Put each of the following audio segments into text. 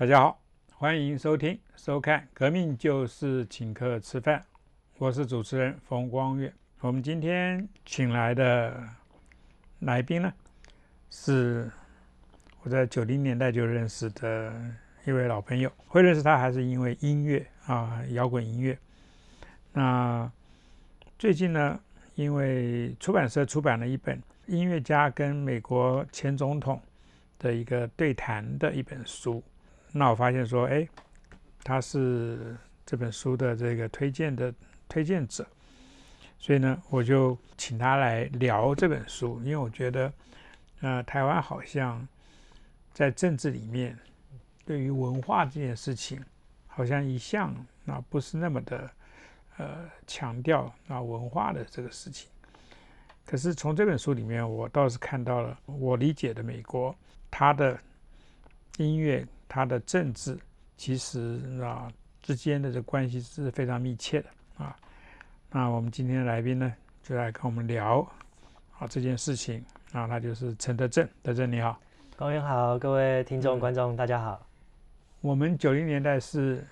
大家好，欢迎收听、收看《革命就是请客吃饭》，我是主持人冯光月。我们今天请来的来宾呢，是我在九零年代就认识的一位老朋友。会认识他还是因为音乐啊，摇滚音乐。那最近呢，因为出版社出版了一本音乐家跟美国前总统的一个对谈的一本书。那我发现说，哎，他是这本书的这个推荐的推荐者，所以呢，我就请他来聊这本书，因为我觉得，呃，台湾好像在政治里面，对于文化这件事情，好像一向啊不是那么的呃强调啊文化的这个事情。可是从这本书里面，我倒是看到了我理解的美国，它的音乐。它的政治其实啊之间的这关系是非常密切的啊。那我们今天的来宾呢，就来跟我们聊啊这件事情啊，那就是陈德正，德正你好，高原好，各位听众观众大家好。我们九零年代是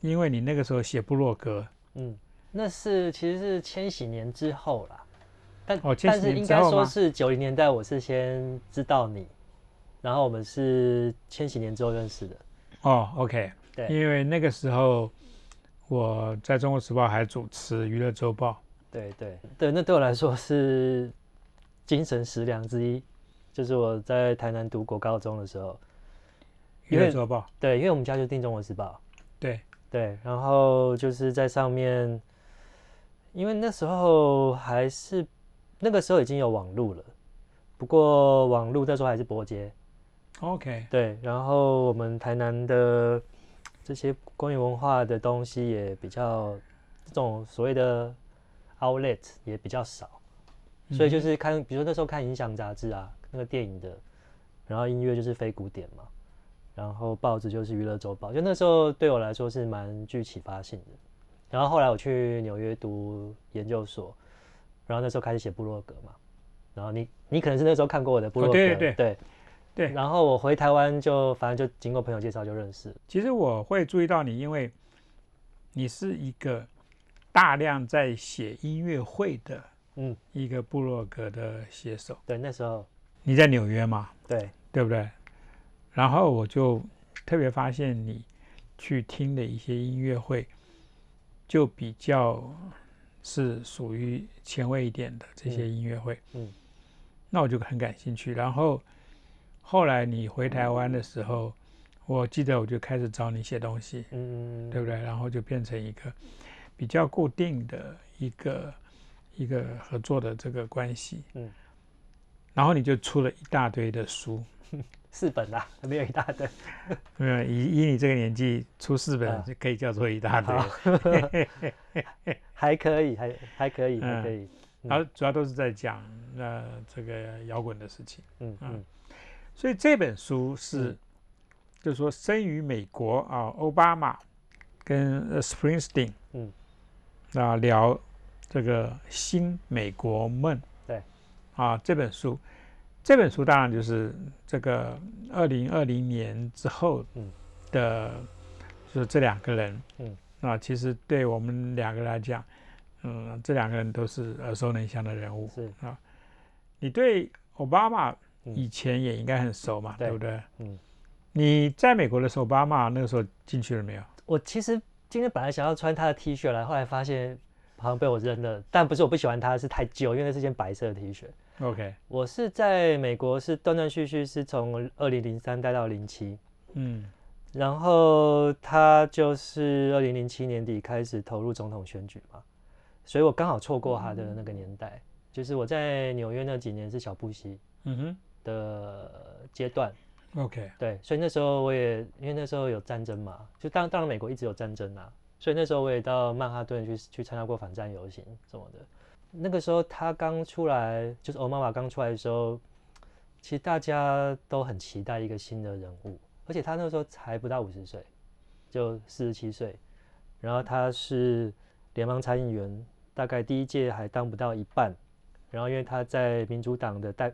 因为你那个时候写部落格，嗯，那是其实是千禧年之后啦，但哦，但是应该说是九零年代，我是先知道你。然后我们是千禧年之后认识的，哦，OK，对，因为那个时候我在中国时报还主持娱乐周报，对对。对，那对我来说是精神食粮之一，就是我在台南读国高中的时候，娱乐周报，对，因为我们家就订中国时报，对。对，然后就是在上面，因为那时候还是那个时候已经有网路了，不过网路那时候还是拨接。OK，对，然后我们台南的这些关于文化的东西也比较，这种所谓的 outlet 也比较少，所以就是看，比如说那时候看影响杂志啊，那个电影的，然后音乐就是非古典嘛，然后报纸就是娱乐周报，就那时候对我来说是蛮具启发性的。然后后来我去纽约读研究所，然后那时候开始写部落格嘛，然后你你可能是那时候看过我的部落格，对对对。对，然后我回台湾就反正就经过朋友介绍就认识。其实我会注意到你，因为你是一个大量在写音乐会的，嗯，一个部落格的写手。对，那时候你在纽约嘛？对，对不对？然后我就特别发现你去听的一些音乐会，就比较是属于前卫一点的这些音乐会。嗯，那我就很感兴趣，然后。后来你回台湾的时候，我记得我就开始找你写东西，嗯，对不对？然后就变成一个比较固定的一个一个合作的这个关系，嗯。然后你就出了一大堆的书，四本啊，没有一大堆，没有以以你这个年纪出四本就可以叫做一大堆，还可以，还还可以，还可以。然后主要都是在讲呃这个摇滚的事情，嗯嗯。所以这本书是，就是说生于美国啊，奥巴马跟 Springsteen，嗯，啊聊这个新美国梦，对，啊这本书，这本书当然就是这个二零二零年之后的，就是这两个人，嗯，啊其实对我们两个来讲，嗯，这两个人都是耳熟能详的人物，是。啊，你对奥巴马。以前也应该很熟嘛，对不对？嗯，你在美国的时候，奥巴马那个时候进去了没有？我其实今天本来想要穿他的 T 恤来，后来发现好像被我扔了。但不是我不喜欢他，是太旧，因为那是件白色的 T 恤。OK，我是在美国是断断续续是从二零零三待到零七，嗯，然后他就是二零零七年底开始投入总统选举嘛，所以我刚好错过他的那个年代。就是我在纽约那几年是小布希，嗯哼。的阶段，OK，对，所以那时候我也因为那时候有战争嘛，就当当然美国一直有战争啊，所以那时候我也到曼哈顿去去参加过反战游行什么的。那个时候他刚出来，就是欧妈妈刚出来的时候，其实大家都很期待一个新的人物，而且他那时候才不到五十岁，就四十七岁，然后他是联邦参议员，大概第一届还当不到一半，然后因为他在民主党的代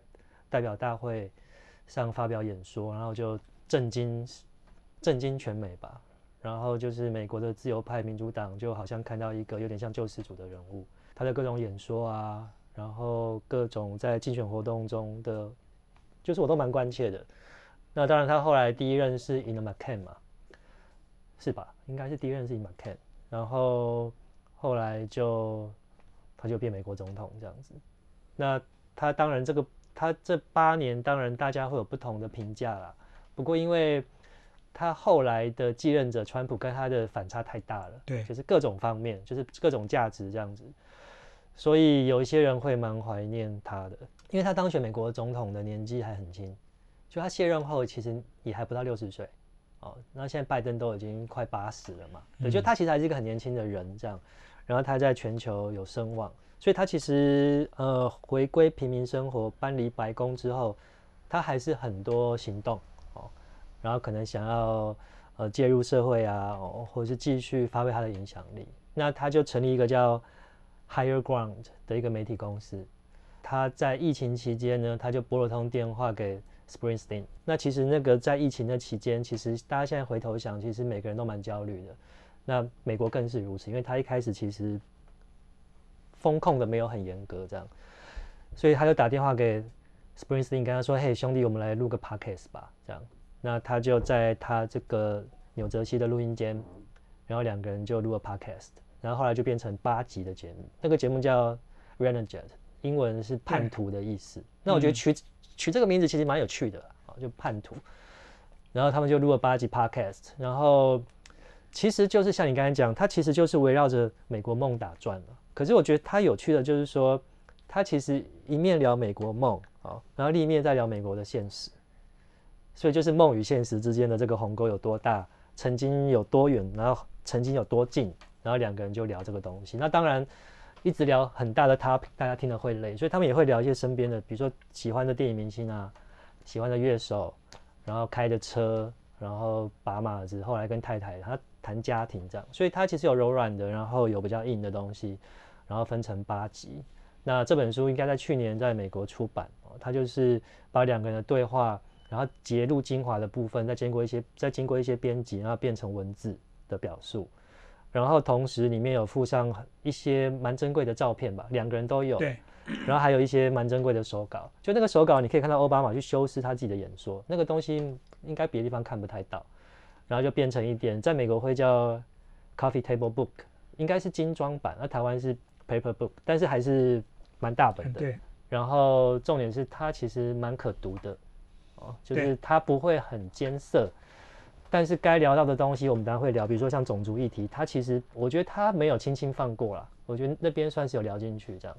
代表大会上发表演说，然后就震惊震惊全美吧。然后就是美国的自由派民主党就好像看到一个有点像救世主的人物，他的各种演说啊，然后各种在竞选活动中的，就是我都蛮关切的。那当然，他后来第一任是 In McCain 嘛，是吧？应该是第一任是 In McCain，然后后来就他就变美国总统这样子。那他当然这个他这八年当然大家会有不同的评价啦，不过因为。他后来的继任者川普跟他的反差太大了，对，就是各种方面，就是各种价值这样子，所以有一些人会蛮怀念他的，因为他当选美国总统的年纪还很轻，就他卸任后其实也还不到六十岁，哦，那现在拜登都已经快八十了嘛，对，就他其实还是一个很年轻的人这样，然后他在全球有声望，所以他其实呃回归平民生活，搬离白宫之后，他还是很多行动哦。然后可能想要呃介入社会啊，或者是继续发挥他的影响力，那他就成立一个叫 Higher Ground 的一个媒体公司。他在疫情期间呢，他就拨了通电话给 Springsteen。那其实那个在疫情的期间，其实大家现在回头想，其实每个人都蛮焦虑的。那美国更是如此，因为他一开始其实风控的没有很严格，这样，所以他就打电话给 Springsteen，跟他说：“嘿，兄弟，我们来录个 podcast 吧。”这样。那他就在他这个纽泽西的录音间，然后两个人就录了 podcast，然后后来就变成八集的节目。那个节目叫 Renegade，英文是叛徒的意思。那我觉得取取这个名字其实蛮有趣的啊，就叛徒。然后他们就录了八集 podcast，然后其实就是像你刚才讲，它其实就是围绕着美国梦打转了。可是我觉得他有趣的就是说，他其实一面聊美国梦啊，然后另一面在聊美国的现实。所以就是梦与现实之间的这个鸿沟有多大，曾经有多远，然后曾经有多近，然后两个人就聊这个东西。那当然，一直聊很大的 topic，大家听了会累，所以他们也会聊一些身边的，比如说喜欢的电影明星啊，喜欢的乐手，然后开的车，然后把马子，后来跟太太他谈家庭这样。所以他其实有柔软的，然后有比较硬的东西，然后分成八集。那这本书应该在去年在美国出版哦，它就是把两个人的对话。然后截录精华的部分，再经过一些再经过一些编辑，然后变成文字的表述。然后同时里面有附上一些蛮珍贵的照片吧，两个人都有。对。然后还有一些蛮珍贵的手稿，就那个手稿你可以看到奥巴马去修饰他自己的演说，那个东西应该别的地方看不太到。然后就变成一点，在美国会叫 coffee table book，应该是精装版，那台湾是 paper book，但是还是蛮大本的。对。然后重点是它其实蛮可读的。哦就是它不会很艰涩，但是该聊到的东西我们当然会聊，比如说像种族议题，它其实我觉得它没有轻轻放过啦，我觉得那边算是有聊进去这样，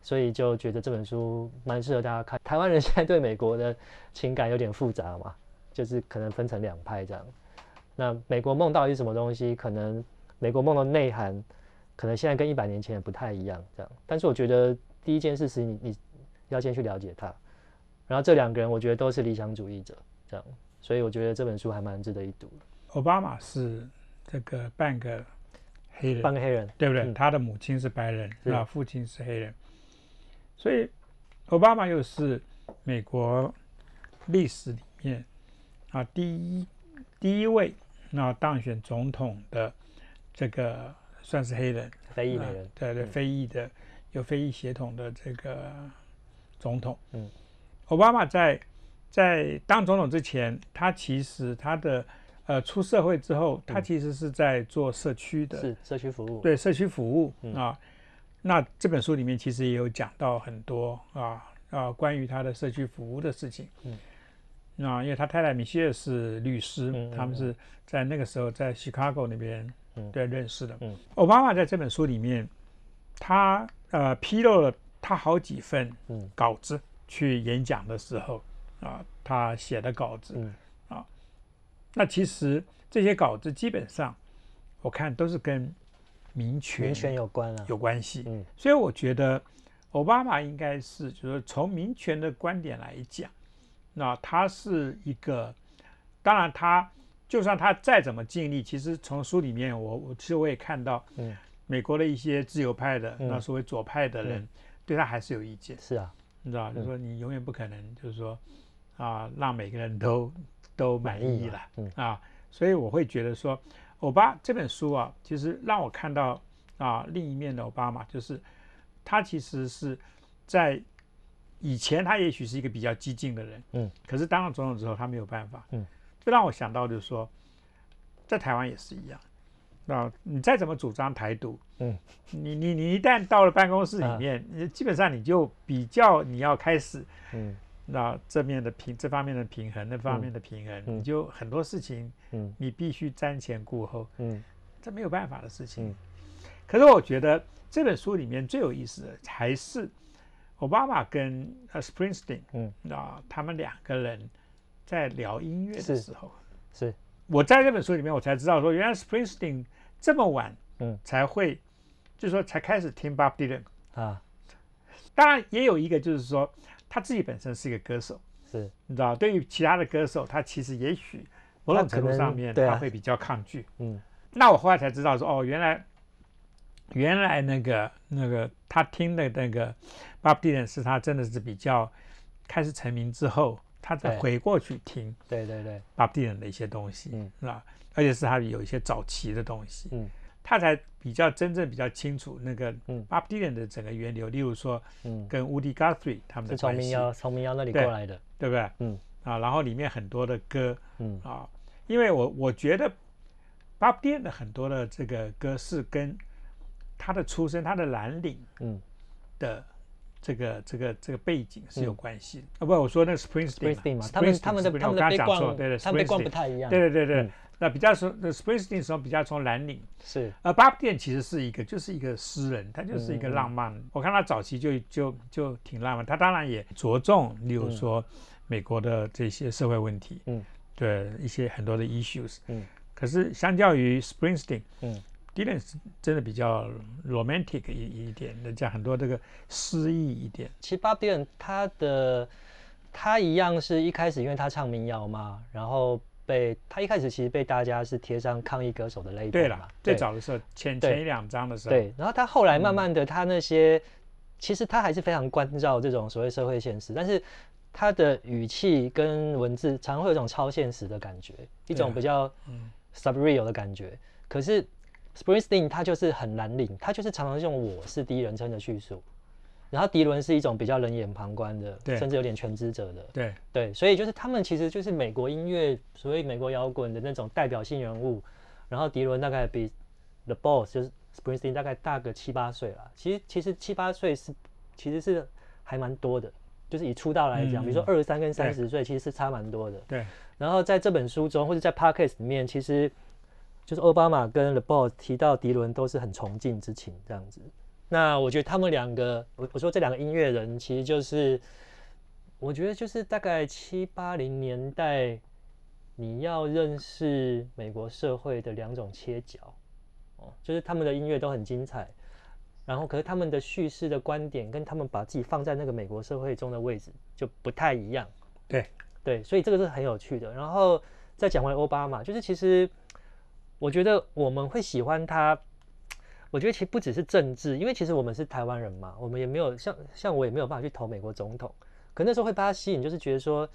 所以就觉得这本书蛮适合大家看。台湾人现在对美国的情感有点复杂嘛，就是可能分成两派这样。那美国梦到底是什么东西？可能美国梦的内涵，可能现在跟一百年前也不太一样这样。但是我觉得第一件事是你你要先去了解他。然后这两个人，我觉得都是理想主义者，这样，所以我觉得这本书还蛮值得一读。奥巴马是这个半个黑人，半个黑人，对不对？他的母亲是白人，啊，父亲是黑人，所以奥巴马又是美国历史里面啊第一第一位那当选总统的这个算是黑人，非裔美人，对对，非裔的有非裔血统的这个总统，嗯。奥巴马在在当总统之前，他其实他的呃出社会之后，他其实是在做社区的，是社区服务，对社区服务啊。那这本书里面其实也有讲到很多啊啊关于他的社区服务的事情。嗯，啊因为他太太米歇尔是律师，他们是在那个时候在 Chicago 那边对认识的。嗯，奥巴马在这本书里面，他呃披露了他好几份稿子。去演讲的时候，啊，他写的稿子，啊，那其实这些稿子基本上，我看都是跟民权民权有关啊，有关系。嗯，所以我觉得奥巴马应该是，就是从民权的观点来讲，那他是一个，当然他就算他再怎么尽力，其实从书里面我我其实我也看到，嗯，美国的一些自由派的那所谓左派的人，对他还是有意见。是啊。你知道，就是说你永远不可能，就是说，啊，让每个人都都满意了，啊，所以我会觉得说，欧巴这本书啊，其实让我看到啊另一面的奥巴马，就是他其实是在以前他也许是一个比较激进的人，嗯，可是当了总统之后他没有办法，嗯，这让我想到就是说，在台湾也是一样。那，你再怎么主张台独，嗯，你你你一旦到了办公室里面，你基本上你就比较你要开始，嗯，那这面的平这方面的平衡，那方面的平衡，嗯你就很多事情，嗯你必须瞻前顾后，嗯这没有办法的事情。嗯可是我觉得这本书里面最有意思的还是奥巴马跟呃 Springsteen，嗯，啊，他们两个人在聊音乐的时候，是，我在这本书里面我才知道说，原来 Springsteen 这么晚，嗯，才会，就是说才开始听 Bob Dylan。啊，当然也有一个就是说他自己本身是一个歌手，是，你知道，对于其他的歌手，他其实也许某种程度上面他会比较抗拒。嗯。那我后来才知道说，哦，原来原来那个那个他听的那个 Bob Dylan 是他真的是比较开始成名之后，他再回过去听对对对，Bob Dylan 的一些东西，嗯。是吧？而且是他有一些早期的东西，嗯。他才比较真正比较清楚那个嗯。Bob Dylan 的整个源流，例如说嗯，跟 Woody Guthrie 他们是从的关系，民谣从民谣那里过来的，对不对？嗯。啊，然后里面很多的歌嗯。啊，因为我我觉得 Bob Dylan 的很多的这个歌是跟他的出身、他的蓝领嗯。的这个这个这个背景是有嗯。关系的。啊，不，我说那个 Springsteen，Springsteen 嘛，Springsteen，他们他们的 Springsteen，他们的背光讲错，对对，他们背光不 Springsteen 太一样，对对对对。嗯，那比较从那 Springsteen 从比较从蓝领，是，而 Bob Dylan 其实是一个就是一个诗人，他就是一个浪漫。我看他早期就就就挺浪漫，他当然也着重，例如嗯。说美国的这些社会问题，嗯，对一些很多的 issues，嗯。可是相较于 Springsteen，嗯 Dylan 是真的比较 romantic 一一点的，讲很多这个诗意一点。其实 Bob Dylan 他的他一样是一开始因为他唱民谣嘛，然后被他一开始其实被大家是贴上抗议歌手的 label 对了，最早的时候前前一两章的时候，对，然后他后来慢嗯慢的，他那些、其实他还是非常关照这种所谓社会现实，但是他的语气跟文字常常会有一种超现实的感觉，一种比较嗯。surreal 的感觉。可是 Springsteen 他就是很蓝领，他就是常常用我是第一人称的叙述，然后迪伦是一种比较冷眼旁观的，甚至有点全知者的。对对，所以就是他们其实就是美国音乐，所谓美国摇滚的那种代表性人物。然后迪伦大概比 The Boss 就是 Springsteen 大概大个七八岁了。其实其实七八岁是其实是还蛮多的，就是以出道来讲，比如说嗯二十三跟三十岁，其实是差蛮多的。对然后在这本书中，或者在 Podcast 里面，其实就是奥巴马跟 The Boss 提到迪伦都是很崇敬之情这样子。那我觉得他们两个，我我说这两个音乐人，其实就是我觉得就是大概七八零年代，你要认识美国社会的两种切角哦，就是他们的音乐都很精彩，然后可是他们的叙事的观点跟他们把自己放在那个美国社会中的位置就不太一样。对对，所以这个是很有趣的。然后再讲回奥巴马，就是其实我觉得我们会喜欢他，我觉得其实不只是政治，因为其实我们是台湾人嘛，我们也没有像像我也没有办法去投美国总统，可那时候会被他吸引，就是觉得说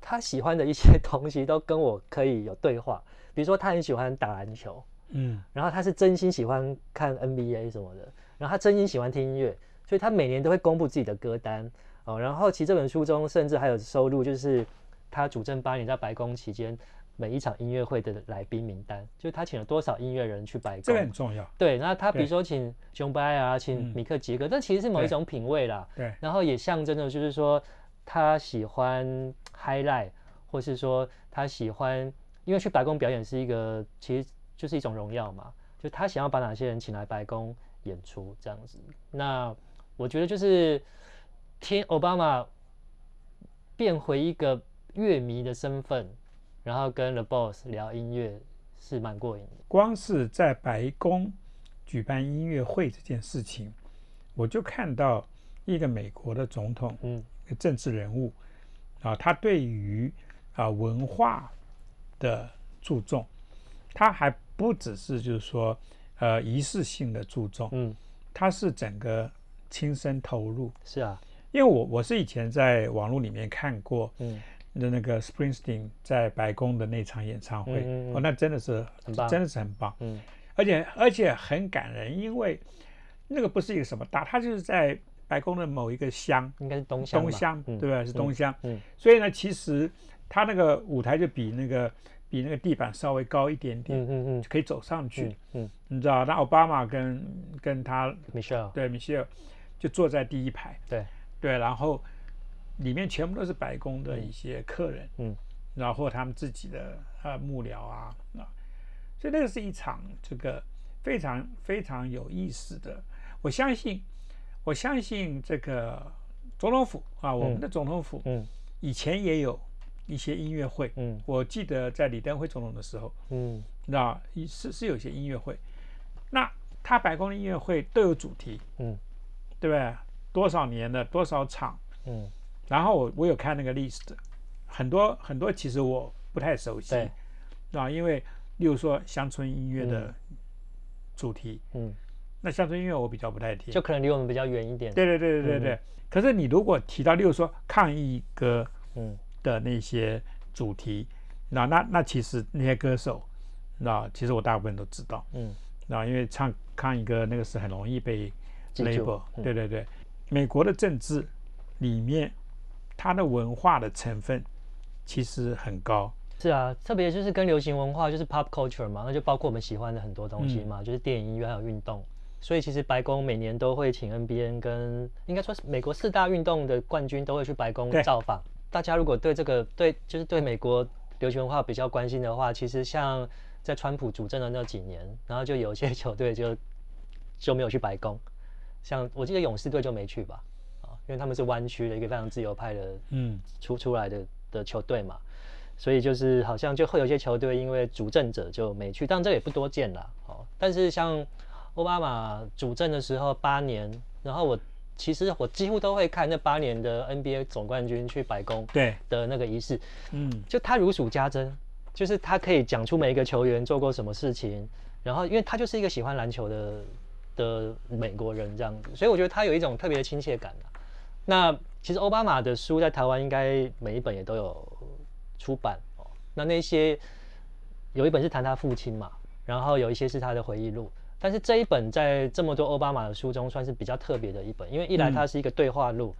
他喜欢的一些 东西都跟我可以有对话，比如说他很喜欢打篮球，嗯。然后他是真心喜欢看 NBA 什么的，然后他真心喜欢听音乐，所以他每年都会公布自己的歌单。哦。然后其实这本书中甚至还有收录，就是他主政八年在白宫期间每一场音乐会的来宾名单，就是他请了多少音乐人去白这个宫。很重要。对，然后他比如对说请熊白啊，请嗯米克杰克，但其实是某一种品味啦。对然后也象征着就是说他喜欢 highlight，或是说他喜欢，因为去白宫表演是一个其实就是一种荣耀嘛，就他想要把哪些人请来白宫演出这样子。那我觉得就是听奥巴马变回一个乐迷的身份，然后跟 The Boss 聊音乐是蛮过瘾的。光是在白宫举办音乐会这件事情，我就看到一个美国的总统，嗯政治人物啊，他对于啊文化的注重，他还不只是就是说呃仪式性的注重，嗯，他是整个亲身投入。是啊，因为我我是以前在网络里面看过嗯的那个 Springsteen 在白宫的那场演唱会，嗯嗯嗯。哦，那真的是很棒。真的是很棒，嗯。而且而且很感人，因为那个不是一个什么大，它就是在白宫的某一个乡，应该是东东对吧？是东乡，嗯。所以呢，其实它那个舞台就比那个比那个地板稍微高一点点，嗯嗯嗯。可以走上去，嗯嗯。你知道？那奥巴马跟跟他，Michelle，对米歇尔就坐在第一排，对，对，然后里面全部都是白宫的一些客人，嗯然后他们自己的呃幕僚啊啊，所以那个是一场这个非常非常有意思的。我相信，我相信这个总统府啊，我们的总统府嗯以前也有一些音乐会。嗯我记得在李登辉总统的时候，嗯那是是有些音乐会。那他白宫的音乐会都有主题，嗯对不对？多少年的多少场，嗯，然后我我有看那个 list，很多很多其实我不太熟悉，对，啊，因为例如说乡村音乐的主题，嗯，那乡村音乐我比较不太听，就可能离我们比较远一点，对对对对对对。可是你如果提到例如说抗议歌嗯。的那些主题，那那那其实那些歌手，那其实我大部分都知道，嗯。那因为唱抗议歌那个是很容易被 label，嗯。对对对。美国的政治里面，它的文化的成分其实很高，是啊，特别就是跟流行文化就是 pop culture 嘛，那就包括我们喜欢的很多东西嘛，就是电影、音乐还有运动。所以其实白宫每年都会请 NBA 跟应该说是美国四大运动的冠军都会去白宫造访。大家如果对这个对就是对美国流行文化比较关心的话，其实像在川普主政的那几年，然后就有些球队就就没有去白宫，像我记得勇士队就没去吧，啊，因为他们是湾区的一个非常自由派的嗯，出出来的的球队嘛，所以就是好像就会有些球队因为主政者就没去，当然这也不多见啦。哦。但是像奥巴马主政的时候八年，然后我其实我几乎都会看那八年的 NBA 总冠军去白宫对，的那个仪式，嗯就他如数家珍，就是他可以讲出每一个球员做过什么事情，然后因为他就是一个喜欢篮球的的美国人这样子，所以我觉得他有一种特别的亲切感啊。那其实奥巴马的书在台湾应该每一本也都有出版哦。那那些有一本是谈他父亲嘛，然后有一些是他的回忆录。但是这一本在这么多奥巴马的书中算是比较特别的一本，因为一来它是一个对话录，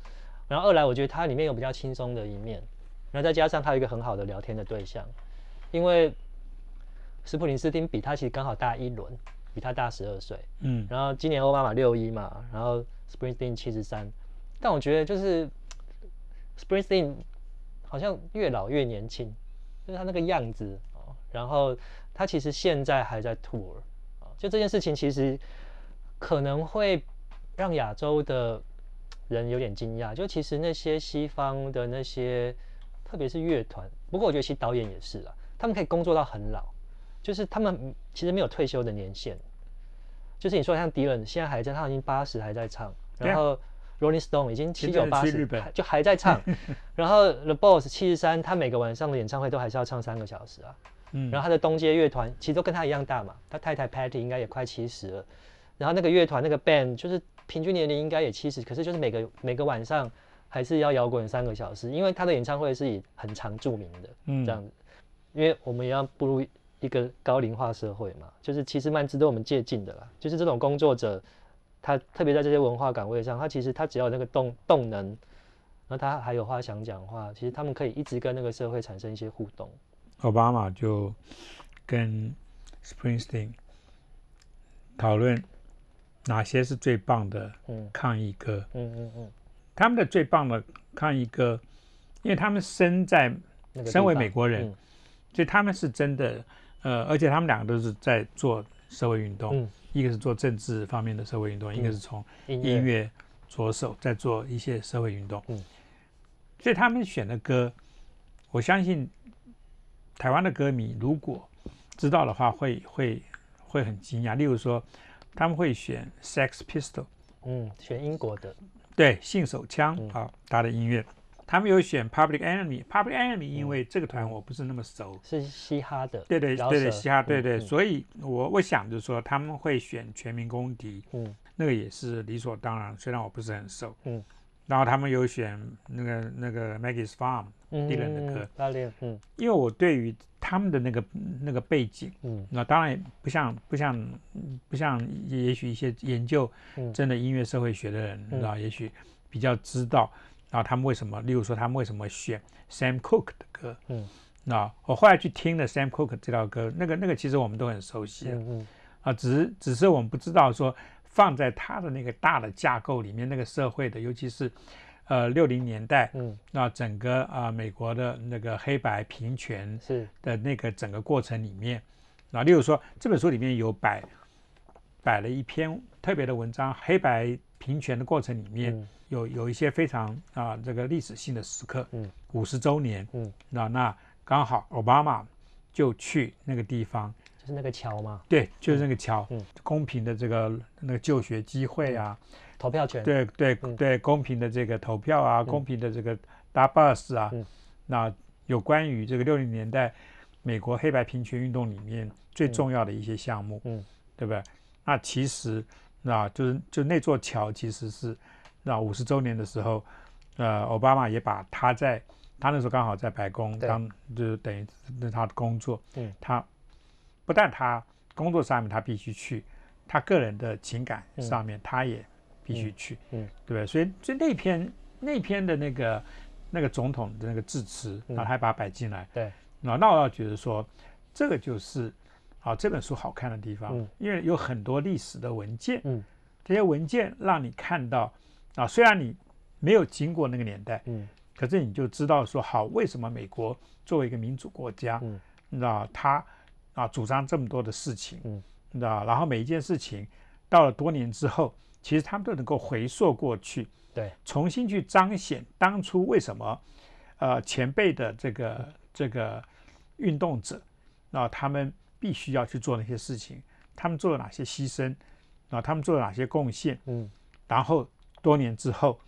然后二来我觉得它里面有比较轻松的一面，然后再加上他有一个很好的聊天的对象，因为斯普林斯汀比他其实刚好大一轮，比他大十二岁，嗯然后今年奥巴马六一嘛，然后 Springsteen 七十三，但我觉得就是 Springsteen 好像越老越年轻，就是他那个样子哦。然后他其实现在还在 tour 啊、就这件事情其实可能会让亚洲的人有点惊讶，就其实那些西方的那些，特别是乐团，不过我觉得其实导演也是啦，他们可以工作到很老，就是他们其实没有退休的年限。就是你说像迪伦现在还在，他已经八十还在唱，然后 Rolling Stone 已经七九八十就还在唱，然后 The Boss 七十三，他每个晚上的演唱会都还是要唱三个小时啊。嗯，然后他的东街乐团其实都跟他一样大嘛，他太太 Patty 应该也快七十了，然后那个乐团那个 band 就是平均年龄应该也七十，可是就是每个每个晚上还是要摇滚三个小时，因为他的演唱会是以很长著名的，嗯这样子，因为我们也要步入一个高龄化社会嘛，就是其实蛮值得我们借鉴的啦，就是这种工作者，他特别在这些文化岗位上，他其实他只要有那个动动能，然后他还有话想讲话，其实他们可以一直跟那个社会产生一些互动。奥巴马就跟 Springsteen 讨论哪些是最棒的嗯抗议歌。嗯嗯嗯，他们的最棒的抗议歌，因为他们身在，身为美国人嗯所以他们是真的，呃，而且他们两个都是在做社会运动，嗯一个是做政治方面的社会运动，一个嗯是从音音乐着手在做一些社会运动。嗯所以他们选的歌，我相信台湾的歌迷如果知道的话会，会会很惊讶。例如说，他们会选 Sex Pistol，嗯，选英国的，对，性手枪嗯啊，他的音乐。他们有选 Public Enemy，Public Enemy 嗯。因为这个团我不是那么熟，是嘻哈的，对对对对，嘻哈，对对，所以我我想就是说他们会选全民公敌，嗯。那个也是理所当然，虽然我不是很熟，嗯，然后他们有选那个那个 Maggie's Farm 嗯 Dylan 的歌，拉链，嗯。因为我对于他们的那个那个背景，嗯。那当然不像不像不像也许一些研究嗯。真的音乐社会学的人，嗯。知道也许比较知道，然后他们为什么，例如说他们为什么选 Sam Cooke 的歌，嗯。那我后来去听了 Sam Cooke 这条歌，那个那个其实我们都很熟悉了嗯嗯。啊，只是只是我们不知道说放在他的那个大的架构里面，那个社会的，尤其是呃六零年代，嗯，那整个啊、美国的那个黑白平权是，的那个整个过程里面，啊，例如说这本书里面有摆摆了一篇特别的文章，黑白平权的过程里面嗯有有一些非常啊这个历史性的时刻，嗯，五十周年，嗯，那那刚好奥巴马就去那个地方，就是那个桥嘛，对，就是那个桥，嗯公平的这个那个就学机会啊，投票权，对对嗯对，公平的这个投票啊，公平的这个搭 bus 啊，嗯。那有关于这个六零年代美国黑白平权运动里面最重要的一些项目，嗯对不对？那其实那就是就那座桥其实是那五十周年的时候，呃，奥巴马也把他在他那时候刚好在白宫当就是等于那他的工作，嗯，他不但他工作上面他必须去，他个人的情感嗯上面他也必须去，嗯对不对？所以所以那篇那篇的那个那个总统的那个致辞，嗯然后还把它摆进来，对，那那我要觉得说，这个就是啊这本书好看的地方，嗯因为有很多历史的文件，嗯。这些文件让你看到啊，虽然你没有经过那个年代，嗯。可是你就知道说，好，为什么美国作为一个民主国家，嗯。你知道他啊主张这么多的事情，嗯。你知道，然后每一件事情到了多年之后，其实他们都能够回溯过去，对，重新去彰显当初为什么呃前辈的这个这个运动者，啊，他们必须要去做那些事情，他们做了哪些牺牲，啊，他们做了哪些贡献，嗯。然后多年之后，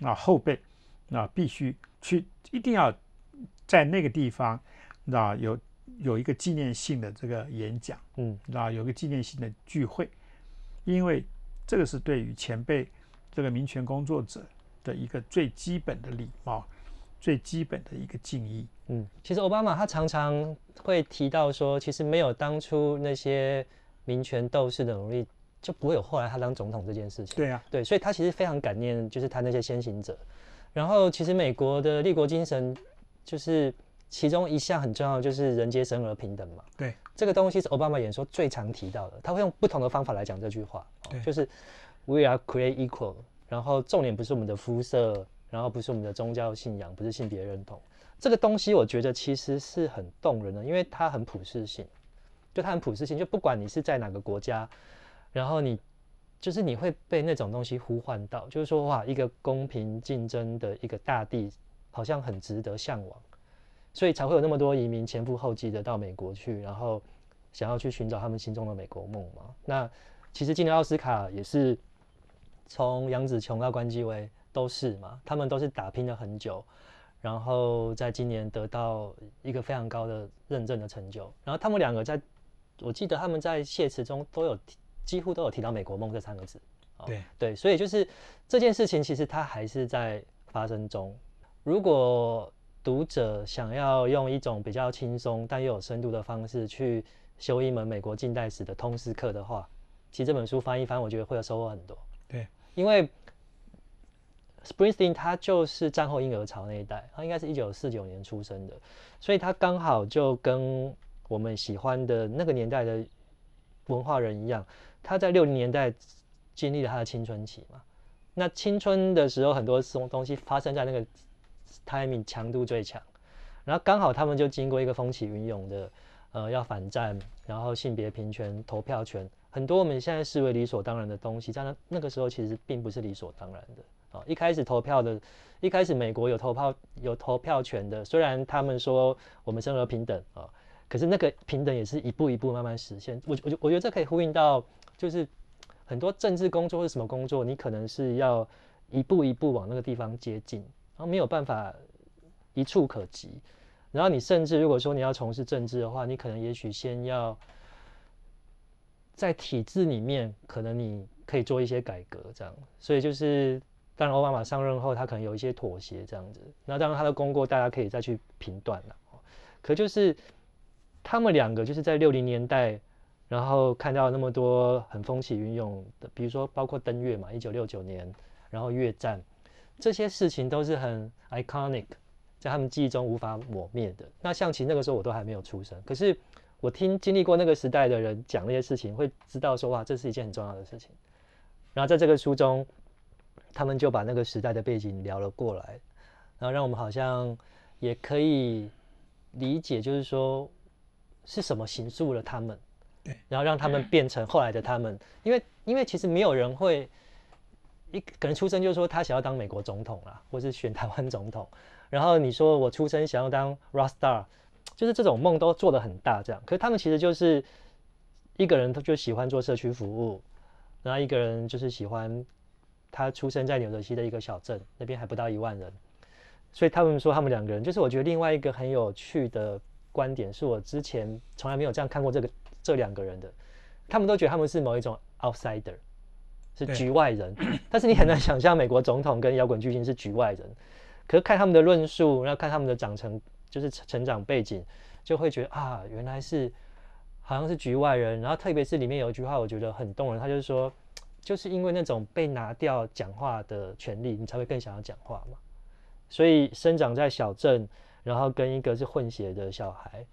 啊后辈啊必须去一定要在那个地方，啊有有一个纪念性的这个演讲，嗯啊有个纪念性的聚会，因为这个是对于前辈这个民权工作者的一个最基本的礼貌，最基本的一个敬意。嗯，其实奥巴马他常常会提到说，其实没有当初那些民权斗士的努力，就不会有后来他当总统这件事情。对啊，对，所以他其实非常感念，就是他那些先行者。然后，其实美国的立国精神，就是其中一项很重要就是人皆生而平等嘛。对，这个东西是奥巴马演说最常提到的，他会用不同的方法来讲这句话，哦就是 We are created equal。然后重点不是我们的肤色，然后不是我们的宗教信仰，不是性别认同。这个东西我觉得其实是很动人的，因为它很普世性，就它很普世性，就不管你是在哪个国家，然后你就是你会被那种东西呼唤到，就是说哇，一个公平竞争的一个大地，好像很值得向往，所以才会有那么多移民前赴后继的到美国去，然后想要去寻找他们心中的美国梦嘛。那其实今年奥斯卡也是从杨紫琼到关继威都是嘛，他们都是打拼了很久，然后在今年得到一个非常高的认证的成就。然后他们两个在，我记得他们在谢词中都有几乎都有提到“美国梦”这三个字。哦对对，所以就是这件事情，其实它还是在发生中。如果读者想要用一种比较轻松但又有深度的方式去修一门美国近代史的通识课的话，其实这本书翻一翻，我觉得会有收获很多。对，因为 Springsteen 他就是战后婴儿潮那一代，他应该是一九四九年出生的，所以他刚好就跟我们喜欢的那个年代的文化人一样，他在六零年代经历了他的青春期嘛。那青春的时候，很多东东西发生在那个 timing 强度最强，然后刚好他们就经过一个风起云涌的，呃，要反战，然后性别平权、投票权，很多我们现在视为理所当然的东西，在那那个时候其实并不是理所当然的。啊，一开始投票的，一开始美国有投票有投票权的，虽然他们说我们生而平等啊，可是那个平等也是一步一步慢慢实现。我我我觉得这可以呼应到，就是很多政治工作或者什么工作，你可能是要一步一步往那个地方接近，然后没有办法一触可及。然后你甚至如果说你要从事政治的话，你可能也许先要在体制里面，可能你可以做一些改革，这样。所以就是当然奥巴马上任后，他可能有一些妥协这样子。那当然他的功过大家可以再去评断了。可就是他们两个就是在六零年代，然后看到那么多很风起云涌的，比如说包括登月嘛，一九六九年，然后越战，这些事情都是很 iconic，在他们记忆中无法抹灭的。那象棋那个时候我都还没有出生，可是我听经历过那个时代的人讲那些事情，会知道说哇，这是一件很重要的事情。然后在这个书中，他们就把那个时代的背景聊了过来，然后让我们好像也可以。理解就是说，是什么形塑了他们，对，然后让他们变成后来的他们。因为，因为其实没有人会一可能出生就说他想要当美国总统啦，或是选台湾总统。然后你说我出生想要当 rock star，就是这种梦都做得很大这样。可是他们其实就是一个人，他就喜欢做社区服务，然后一个人就是喜欢他出生在纽泽西的一个小镇，那边还不到一万人。所以他们说他们两个人，就是我觉得另外一个很有趣的观点，是我之前从来没有这样看过这个这两个人的，他们都觉得他们是某一种 outsider，是局外人，但是你很难想象美国总统跟摇滚巨星是局外人，可是看他们的论述，然后看他们的长成就是成长背景，就会觉得啊，原来是好像是局外人，然后特别是里面有一句话我觉得很动人，他就是说，就是因为那种被拿掉讲话的权利，你才会更想要讲话嘛。所以生长在小镇，然后跟一个是混血的小孩，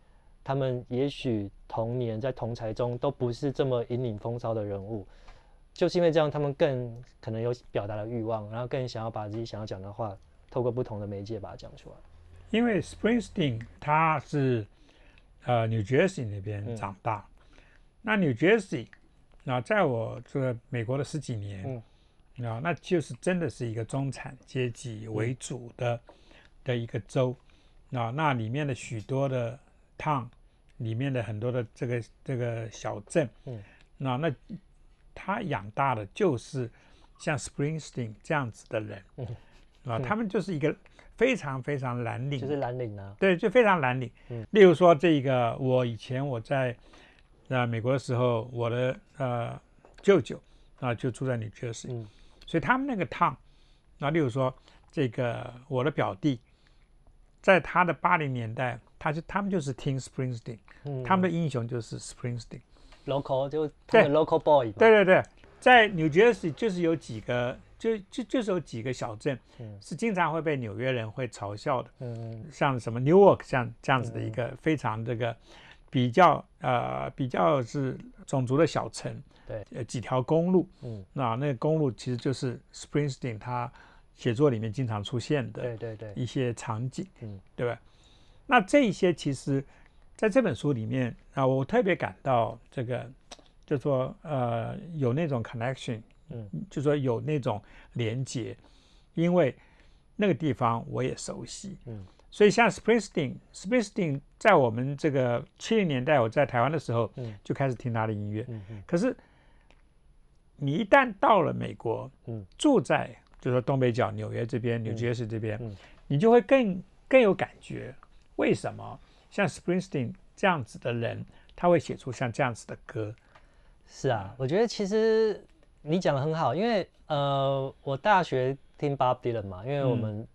他们也许童年在同才中都不是这么引领风骚的人物，就是因为这样，他们更可能有表达的欲望，然后更想要把自己想要讲的话，透过不同的媒介把它讲出来。因为 Springsteen 他是呃 New Jersey 那边长大，那 New Jersey 那在我这美国的十几年。啊，那就是真的是一个中产阶级为主的的一个州，啊，那里面的许多的 town，里面的很多的这个这个小镇，嗯，那那他养大的就是像 Springsteen 这样子的人，嗯，啊，他们就是一个非常非常蓝领，就是蓝领啊，对，就非常蓝领。嗯，例如说这个，我以前我在啊美国的时候，我的呃舅舅啊就住在纽约市。嗯。所以他们那个 town，，那例如说这个我的表弟，在他的八零年代，他就他们就是听 Springsteen，他们的英雄就是 Springsteen，local 就对。local boy，对对对，在 New Jersey 就是有几个，就就就是有几个小镇，是经常会被纽约人会嘲笑的，嗯，像什么 Newark 像这样子的一个非常这个比较呃比较是种族的小城。对，呃，几条公路，嗯，那那个公路其实就是 Springsteen 他写作里面经常出现的，对对对，一些场景，嗯，对吧？那这一些其实在这本书里面啊，我特别感到这个，就说呃，有那种 connection，嗯，就说有那种连接，因为那个地方我也熟悉，嗯。所以像 Springsteen，Springsteen 在我们这个七零年代，我在台湾的时候，嗯，就开始听他的音乐，嗯嗯。可是你一旦到了美国，嗯，住在就说东北角纽约这边、纽约市这边，嗯，你就会更更有感觉。为什么像 Springsteen 这样子的人，他会写出像这样子的歌？是啊，我觉得其实你讲的很好，因为呃，我大学听 Bob Dylan 嘛，因为我们。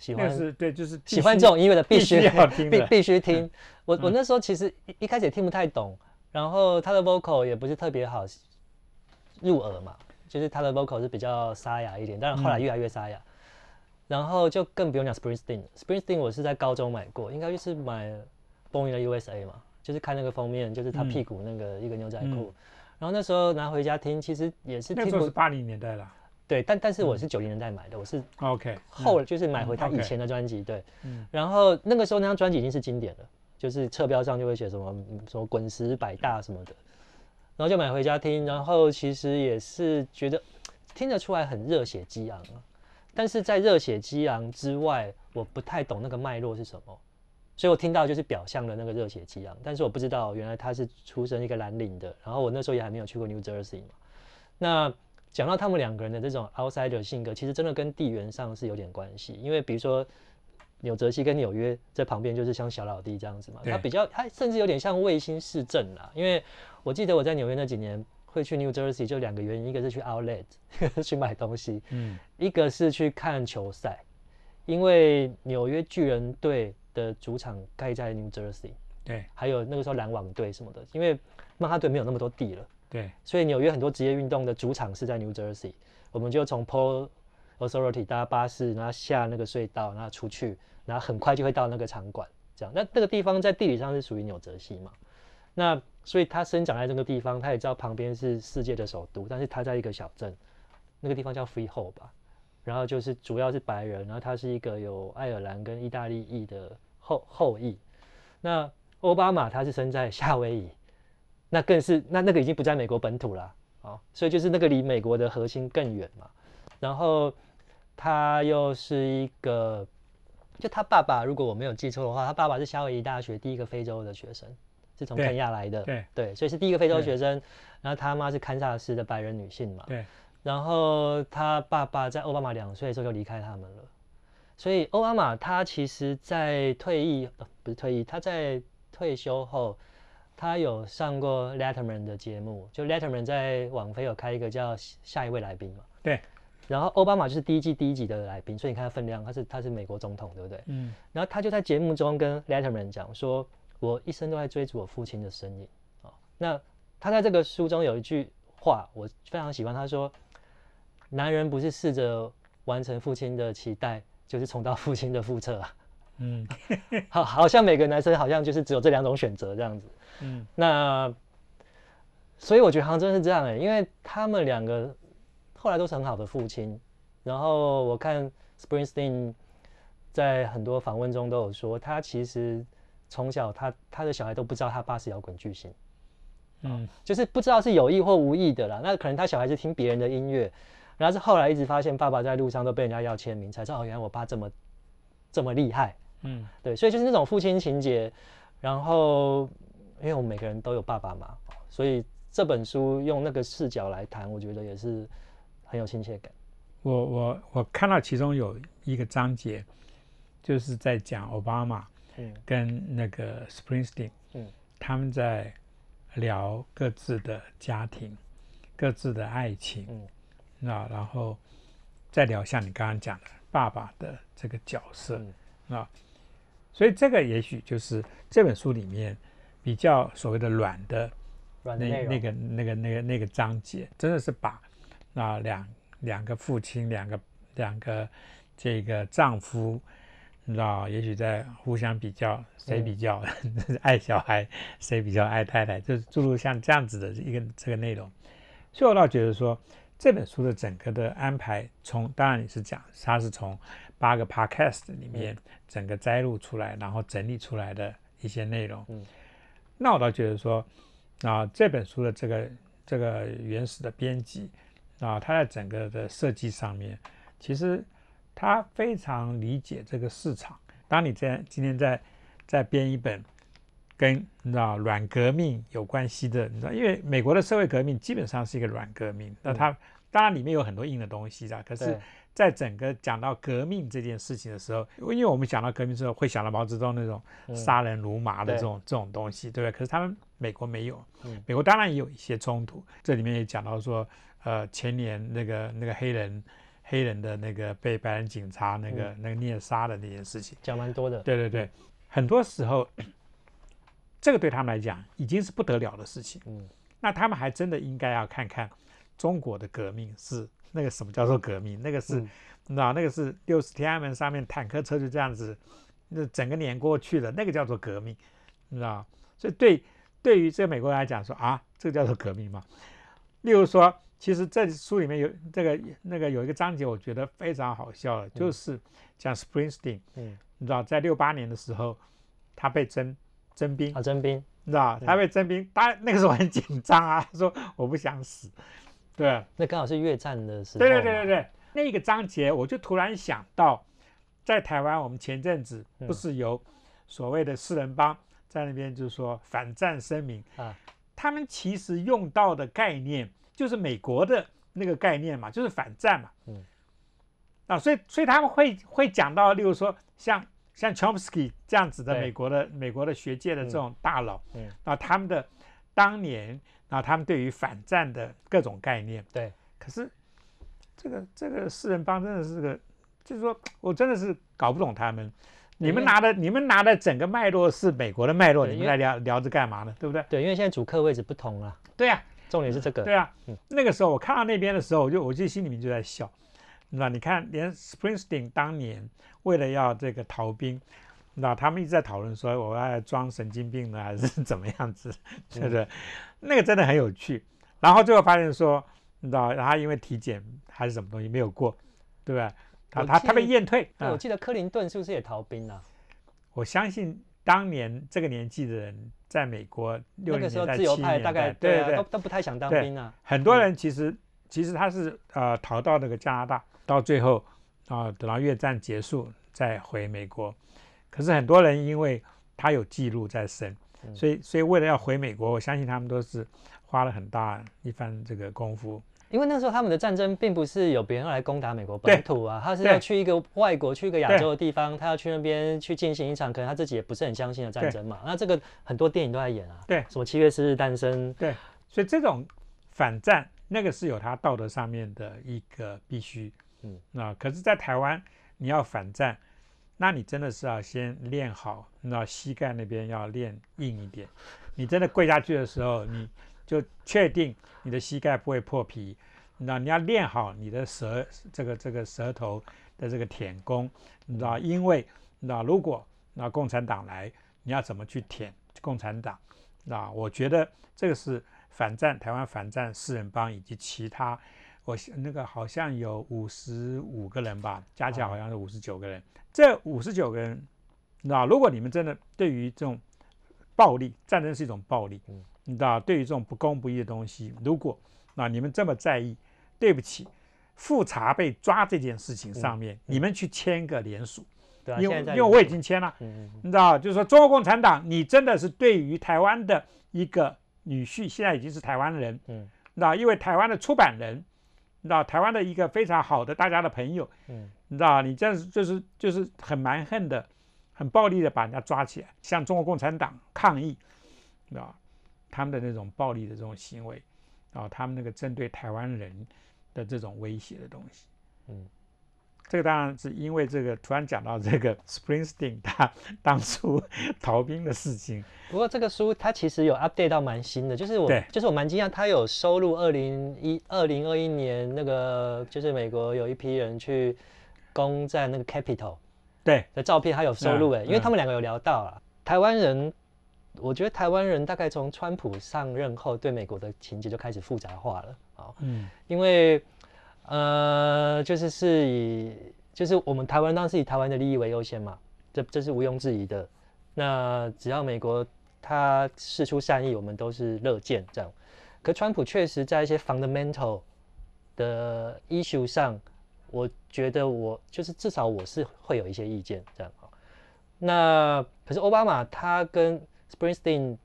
喜欢是对，就是喜欢这种音乐的必须必 必须听。我我那时候其实一一开始也听不太懂，然后他的 vocal 也不是特别好入耳嘛，就是他的 vocal 是比较沙哑一点，但是后来越来越沙哑。然后就更不用讲 Springsteen，Springsteen 我是在高中买过，应该就是买 Born in the USA 嘛，就是看那个封面，就是他屁股那个一个牛仔裤。然后那时候拿回家听，其实也是那时候是八零年代啦。对，但但是我是九零年代买的，我是 OK 后就是买回他以前的专辑，对，然后那个时候那张专辑已经是经典了，就是侧标上就会写什么什么滚石百大什么的，然后就买回家听，然后其实也是觉得听得出来很热血激昂啊，但是在热血激昂之外，我不太懂那个脉络是什么，所以我听到就是表象的那个热血激昂，但是我不知道原来他是出生一个蓝领的，然后我那时候也还没有去过 New Jersey 嘛，那。讲到他们两个人的这种 outsider 性格，其实真的跟地缘上是有点关系。因为比如说，纽泽西跟纽约在旁边就是像小老弟这样子嘛，它比较，它甚至有点像卫星市政啦。因为我记得我在纽约那几年，会去 New Jersey 就两个原因，一个是去 Outlet 去买东西，嗯。一个是去看球赛，因为纽约巨人队的主场盖在 New Jersey，对。还有那个时候篮网队什么的，因为曼哈顿没有那么多地了，对，所以纽约很多职业运动的主场是在 New Jersey，我们就从 Polo Authority 搭巴士，然后下那个隧道，然后出去，然后很快就会到那个场馆，这样。那那个地方在地理上是属于纽泽西嘛？那所以他生长在这个地方，他也知道旁边是世界的首都，但是他在一个小镇，那个地方叫 Freehold 吧，然后就是主要是白人，然后他是一个有爱尔兰跟意大利裔的后后裔。那奥巴马他是生在夏威夷，那更是那那个已经不在美国本土啦，哦，所以就是那个离美国的核心更远嘛。然后他又是一个，就他爸爸，如果我没有记错的话，他爸爸是夏威夷大学第一个非洲的学生，是从肯亚来的，对。对所以是第一个非洲学生。然后他妈是堪萨斯的白人女性嘛，对，然后他爸爸在奥巴马两岁的时候就离开他们了，所以奥巴马他其实在退役、呃不是退役，他在退休后，他有上过 Letterman 的节目，就 Letterman 在网飞有开一个叫下一位来宾嘛，对，然后奥巴马就是第一季第一集的来宾，所以你看他分量，他是他是美国总统，对不对？嗯。然后他就在节目中跟 Letterman 讲说：“我一生都在追逐我父亲的身影。”哦，那他在这个书中有一句话我非常喜欢，他说：“男人不是试着完成父亲的期待，就是重蹈父亲的覆辙啊。嗯” 好，好像每个男生好像就是只有这两种选择这样子。嗯那所以我觉得好像真是这样哎、因为他们两个后来都是很好的父亲。然后我看 Springsteen 在很多访问中都有说，他其实从小他他的小孩都不知道他爸是摇滚巨星，嗯就是不知道是有意或无意的啦。那可能他小孩是听别人的音乐，然后是后来一直发现爸爸在路上都被人家要签名，才知道哦，原来我爸这么这么厉害。嗯对，所以就是那种父亲情节。然后，因为我们每个人都有爸爸嘛，所以这本书用那个视角来谈，我觉得也是很有亲切感。我我我看到其中有一个章节，就是在讲奥巴马嗯。跟那个 Springsteen，嗯。他们在聊各自的家庭、各自的爱情，嗯。那然后再聊像你刚刚讲的爸爸的这个角色，嗯。啊，所以这个也许就是这本书里面比较所谓的软的那软的那个那个那个那个章节，真的是把那两两个父亲、两个两个这个丈夫，你知道，也许在互相比较，谁比较、爱小孩，谁比较爱太太，就是诸如像这样子的一个这个内容。所以我倒觉得说，这本书的整个的安排从，当然你是讲它是从八个 podcast 里面整个摘录出来，然后整理出来的一些内容。嗯那我倒觉得说，啊，这本书的这个这个原始的编辑啊，它在整个的设计上面，其实他非常理解这个市场。当你在今天在在编一本跟你知道软革命有关系的，你知道，因为美国的社会革命基本上是一个软革命，那它当然里面有很多硬的东西的，可是，在整个讲到革命这件事情的时候，因为我们讲到革命之后，会想到毛泽东那种嗯。杀人如麻的这种、这种东西，对不对？可是他们美国没有，嗯。美国当然也有一些冲突，这里面也讲到说，呃，前年那个那个黑人黑人的那个被白人警察那个、那个虐杀的那件事情，讲蛮多的。对对对，很多时候这个对他们来讲已经是不得了的事情。嗯那他们还真的应该要看看中国的革命是那个什么叫做革命，那个是、嗯你知道那个是六十天安门上面坦克车就这样子，那整个年过去了，那个叫做革命，你知道？所以对对于这个美国人来讲说啊，这个叫做革命嘛？例如说，其实这书里面有这个那个有一个章节，我觉得非常好笑的，就是讲 Springsteen，嗯，你知道在六八年的时候，他被征征兵，啊，征兵，你知道他被征兵，当然那个时候很紧张啊，他说我不想死，对，那刚好是越战的时候。对对对对。对，那个章节我就突然想到，在台湾我们前阵子嗯。不是有所谓的四人帮在那边就是说反战声明啊，他们其实用到的概念就是美国的那个概念嘛，就是反战嘛，嗯，啊，所以所以他们会会讲到，例如说像像 Chomsky 这样子的美国的美国的学界的这种大佬，嗯啊，他们的当年啊他们对于反战的各种概念。对，可是这个这个四人帮真的是个，就是说我真的是搞不懂他们。你们拿的你们拿的整个脉络是美国的脉络，你们来聊聊着干嘛呢？对不对？对，因为现在主客位置不同了，对呀、重点是这个。对啊嗯，那个时候我看到那边的时候，我就我就心里面就在笑，你知道？你看，连 Springsteen 当年为了要这个逃兵，那他们一直在讨论说我要装神经病呢，还是怎么样子，对不对？那个真的很有趣。然后最后发现说，你知道，他因为体检还是什么东西没有过，对不对？他他他被得验退我！记得克林顿是不是也逃兵啊？我相信当年这个年纪的人，在美国六那个零年代、时候自由七年派大概代，对啊，对都都不太想当兵啊。很多人其实其实他是呃逃到那个加拿大，到最后啊、等到越战结束再回美国。可是很多人因为他有记录在身，嗯所以所以为了要回美国，我相信他们都是花了很大一番这个功夫。因为那时候他们的战争并不是有别人要来攻打美国本土啊，他是要去一个外国，去一个亚洲的地方，他要去那边去进行一场可能他自己也不是很相信的战争嘛。那这个很多电影都在演啊，对什么七月四日诞生，对所以这种反战，那个是有他道德上面的一个必须。嗯，那可是，在台湾你要反战，那你真的是要先练好，那膝盖那边要练硬一点。你真的跪下去的时候，你就确定你的膝盖不会破皮。那你要练好你的舌这个这个舌头的这个舔功，你知道？因为那如果那共产党来，你要怎么去舔共产党？那我觉得这个是反战台湾反战四人帮以及其他，我那个好像有五十五个人吧，加起来好像是五十九个人。这五十九个人，那如果你们真的对于这种暴力，战争是一种暴力，嗯你知道，对于这种不公不义的东西，如果那你们这么在意，对不起，复查被抓这件事情上面，你们去签个联署，对啊，因为因为我已经签了。你知道，就是说中国共产党，你真的是对于台湾的一个女婿，现在已经是台湾人，嗯你知道，因为台湾的出版人，你知道，台湾的一个非常好的大家的朋友，嗯你知道，你这样子就是就是很蛮横的，很暴力的把人家抓起来，向中国共产党抗议，你知道，他们的那种暴力的这种行为，啊，他们那个针对台湾人的这种威胁的东西，嗯，这个当然是因为这个突然讲到这个 Springsteen 他当初逃兵的事情，不过这个书它其实有 update 到蛮新的，就是我就是我蛮惊讶，它有收录二零一二零二一年那个就是美国有一批人去攻占那个 Capitol 对。的照片，它有收录哎、嗯因为他们两个有聊到啊，台湾人，我觉得台湾人大概从川普上任后，对美国的情节就开始复杂化了啊，嗯因为呃就是是以就是我们台湾当然是以台湾的利益为优先嘛，这这是毋庸置疑的。那只要美国他事出善意，我们都是乐见这样。可川普确实在一些 fundamental 的 issue 上，我觉得我就是至少我是会有一些意见这样啊。那可是奥巴马他跟 Springsteen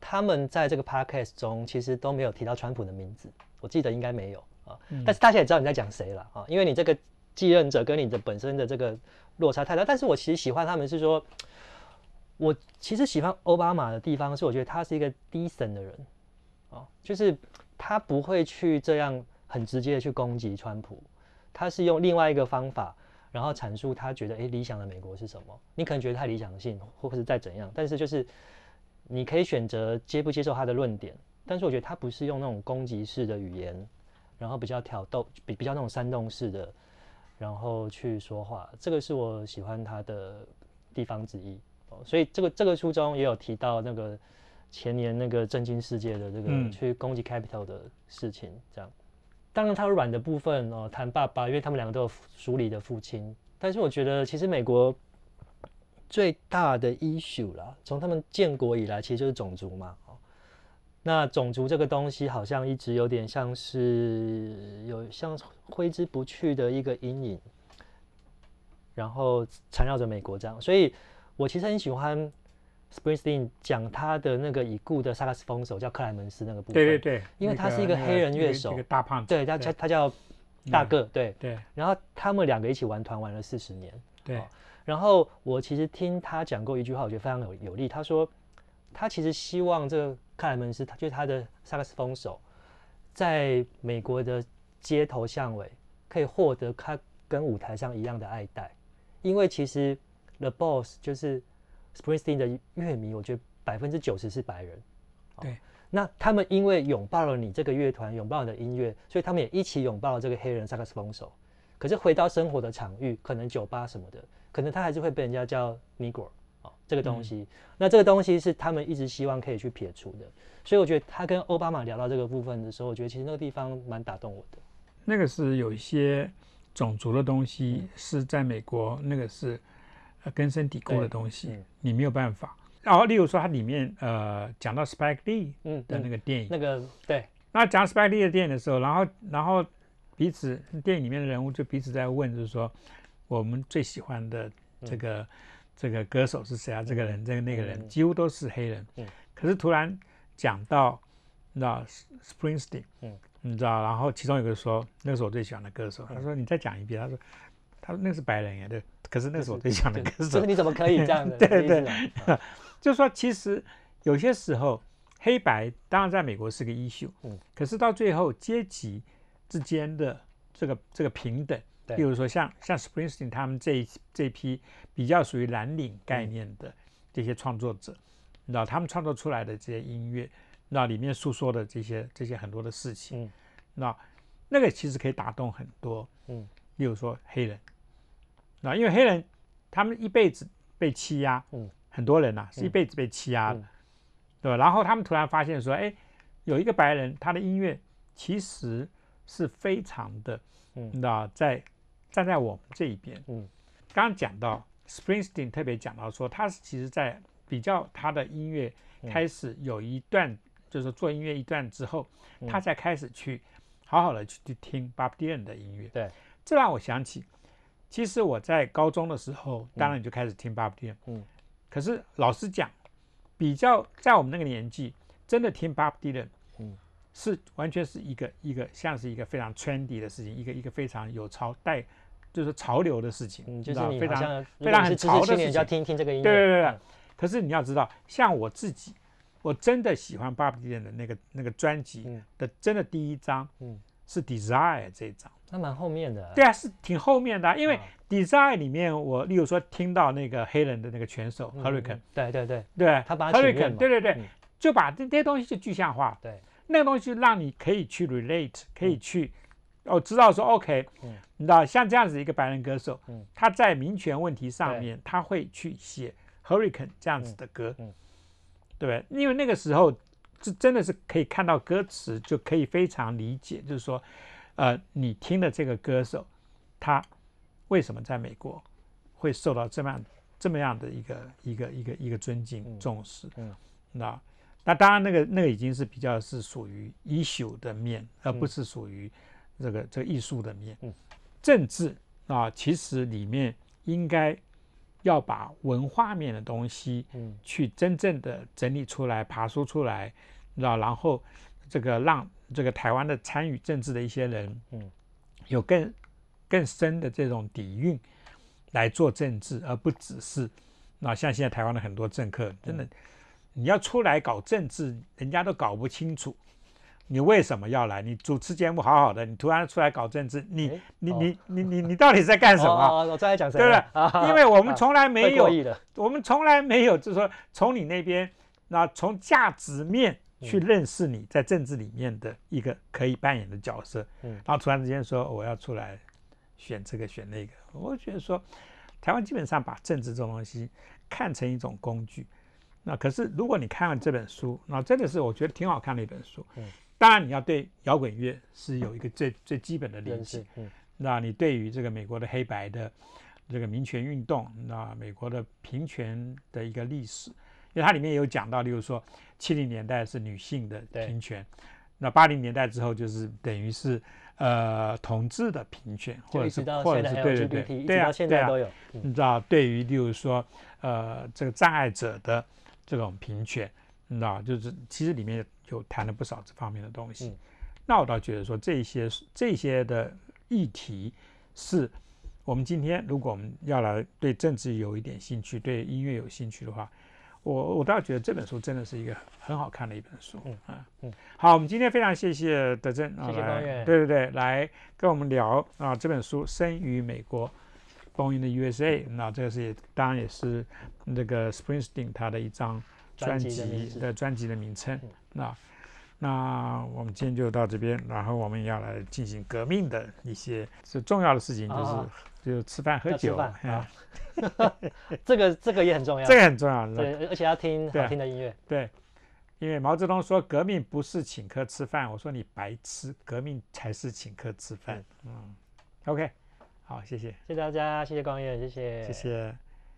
他们在这个 podcast 中其实都没有提到川普的名字，我记得应该没有啊。嗯但是大家也知道你在讲谁了啊，因为你这个继任者跟你的本身的这个落差太大。但是我其实喜欢他们是说，我其实喜欢奥巴马的地方是，我觉得他是一个 decent 的人啊，就是他不会去这样很直接的去攻击川普，他是用另外一个方法，然后阐述他觉得诶理想的美国是什么。你可能觉得太理想性，或者是再怎样，但是就是你可以选择接不接受他的论点，但是我觉得他不是用那种攻击式的语言，然后比较挑逗，比比较那种煽动式的，然后去说话，这个是我喜欢他的地方之一。哦，所以这个这个书中也有提到那个前年那个震惊世界的这个嗯去攻击 Capital 的事情，这样。当然，他有软的部分哦，谈爸爸，因为他们两个都有疏离的父亲。但是我觉得，其实美国最大的 issue 啦，从他们建国以来，其实就是种族嘛。哦，那种族这个东西，好像一直有点像是有像挥之不去的一个阴影，然后缠绕着美国这样。所以我其实很喜欢 Springsteen 讲他的那个已故的萨克斯风手叫克莱门斯那个部分。对对对，因为他是一个黑人那乐手一个大胖子，对，他他他叫大个，对。对然后他们两个一起玩团玩了四十年。对哦然后我其实听他讲过一句话，我觉得非常有有力。他说，他其实希望这个克莱门斯，他就是他的萨克斯风手，在美国的街头巷尾可以获得他跟舞台上一样的爱戴，因为其实 The Boss 就是 Springsteen 的乐迷，我觉得百分之九十是白人。对，那他们因为拥抱了你这个乐团，拥抱你的音乐，所以他们也一起拥抱了这个黑人萨克斯风手。可是回到生活的场域，可能酒吧什么的，可能他还是会被人家叫 Negro 哦，这个东西。那这个东西是他们一直希望可以去撇除的。所以我觉得他跟奥巴马聊到这个部分的时候，我觉得其实那个地方蛮打动我的。那个是有一些种族的东西是在美国，那个是呃根深蒂固的东西，你没有办法。然后，例如说它里面呃讲到 Spike Lee 的那个电影，那个对，那讲 Spike Lee 的电影的时候，然后然后彼此电影里面的人物就彼此在问，就是说我们最喜欢的这个这个歌手是谁啊？这个人，这个那个人，几乎都是黑人。嗯。可是突然讲到你知道 Springsteen，嗯，你知道，然后其中有个说那是我最喜欢的歌手，他说你再讲一遍，他说他说那是白人呀，对，可是那是我对象的歌手。就是你怎么可以这样的？对对。就说其实有些时候黑白当然在美国是个 issue，嗯，可是到最后阶级之间的这个这个平等，比如说像像 Springsteen 他们这一这批比较属于蓝领概念的这些创作者，你知道他们创作出来的这些音乐，那里面诉说的这些这些很多的事情，嗯，那那个其实可以打动很多，嗯，例如说黑人，那因为黑人他们一辈子被欺压，嗯。很多人呐是一辈子被欺压的，对吧？然后他们突然发现说，哎，有一个白人，他的音乐其实是非常的，嗯，那在站在我们这一边，嗯，刚刚讲到 Springsteen 特别讲到说，他是其实在比较他的音乐开始有一段，就是做音乐一段之后，他才开始去好好的去去听 Bob Dylan 的音乐，对，这让我想起，其实我在高中的时候，当然就开始听 Bob Dylan，嗯。可是老实讲，比较在我们那个年纪，真的听 Bob Dylan，嗯，是完全是一个一个像是一个非常 trendy 的事情，一个一个非常有潮带，就是潮流的事情，嗯，就是你非常非常很潮的事情，要听听这个音乐。对对对对。可是你要知道，像我自己，我真的喜欢 Bob Dylan 的那个那个专辑的，真的第一张，嗯，是 Desire 这一张。那蛮后面的。对啊，是挺后面的，因为。Desire 里面，我例如说听到那个黑人的那个拳手 Hurricane，对对对，对，他把 Hurricane，对对对，就把这这些东西就具象化，对，那个东西让你可以去 relate，可以去哦知道说 OK，你知道像这样子一个白人歌手，他在民权问题上面他会去写 Hurricane 这样子的歌，对，因为那个时候这真的是可以看到歌词就可以非常理解，就是说，呃，你听的这个歌手他。为什么在美国会受到这么样这么样的一个一个一个一个尊敬重视？嗯，那那当然，那个那个已经是比较是属于 issue 的面，而不是属于这个这个艺术的面。嗯，政治啊，其实里面应该要把文化面的东西，嗯，去真正的整理出来、爬梳出来，那然后这个让这个台湾的参与政治的一些人，嗯，有更。更深的这种底蕴来做政治，而不只是那像现在台湾的很多政客，真的你要出来搞政治，人家都搞不清楚你为什么要来。你主持节目好好的，你突然出来搞政治，你你你你你你到底在干什么？我再来讲，对不对？因为我们从来没有，我们从来没有，就是说从你那边那从价值面去认识你在政治里面的一个可以扮演的角色。嗯，然后突然之间说我要出来。选这个选那个，我觉得说，台湾基本上把政治这种东西看成一种工具。那可是如果你看完这本书，那真的是我觉得挺好看的一本书。嗯。当然你要对摇滚乐是有一个最最基本的理解。嗯。那你对于这个美国的黑白的这个民权运动，那美国的平权的一个历史，因为它里面有讲到，例如说七零年代是女性的平权，那八零年代之后就是等于是。呃，统治的平权，或者是或者是对对对，对啊对啊，你知道，对于例如说，呃，这个障碍者的这种平权，你知道，就是其实里面有谈了不少这方面的东西。那我倒觉得说，这些这些的议题，是我们今天如果我们要来对政治有一点兴趣，对音乐有兴趣的话，我我倒觉得这本书真的是一个很好看的一本书。嗯啊嗯好，我们今天非常谢谢德正啊，谢谢来光远对对对，来跟我们聊啊这本书《生于美国》，Born in the USA。那这个是也当然也是那个 Springsteen 他的一张专专辑的专辑的名称嗯。那那我们今天就到这边，然后我们要来进行革命的一些是重要的事情，就是、啊就是吃饭喝酒，要吃饭哎啊 这个这个也很重要，这个很重要。对，而且要听好听的音乐。对，因为毛泽东说革命不是请客吃饭，我说你白吃，革命才是请客吃饭。嗯，OK，好，谢谢，谢谢大家，谢谢光远，谢谢，谢谢。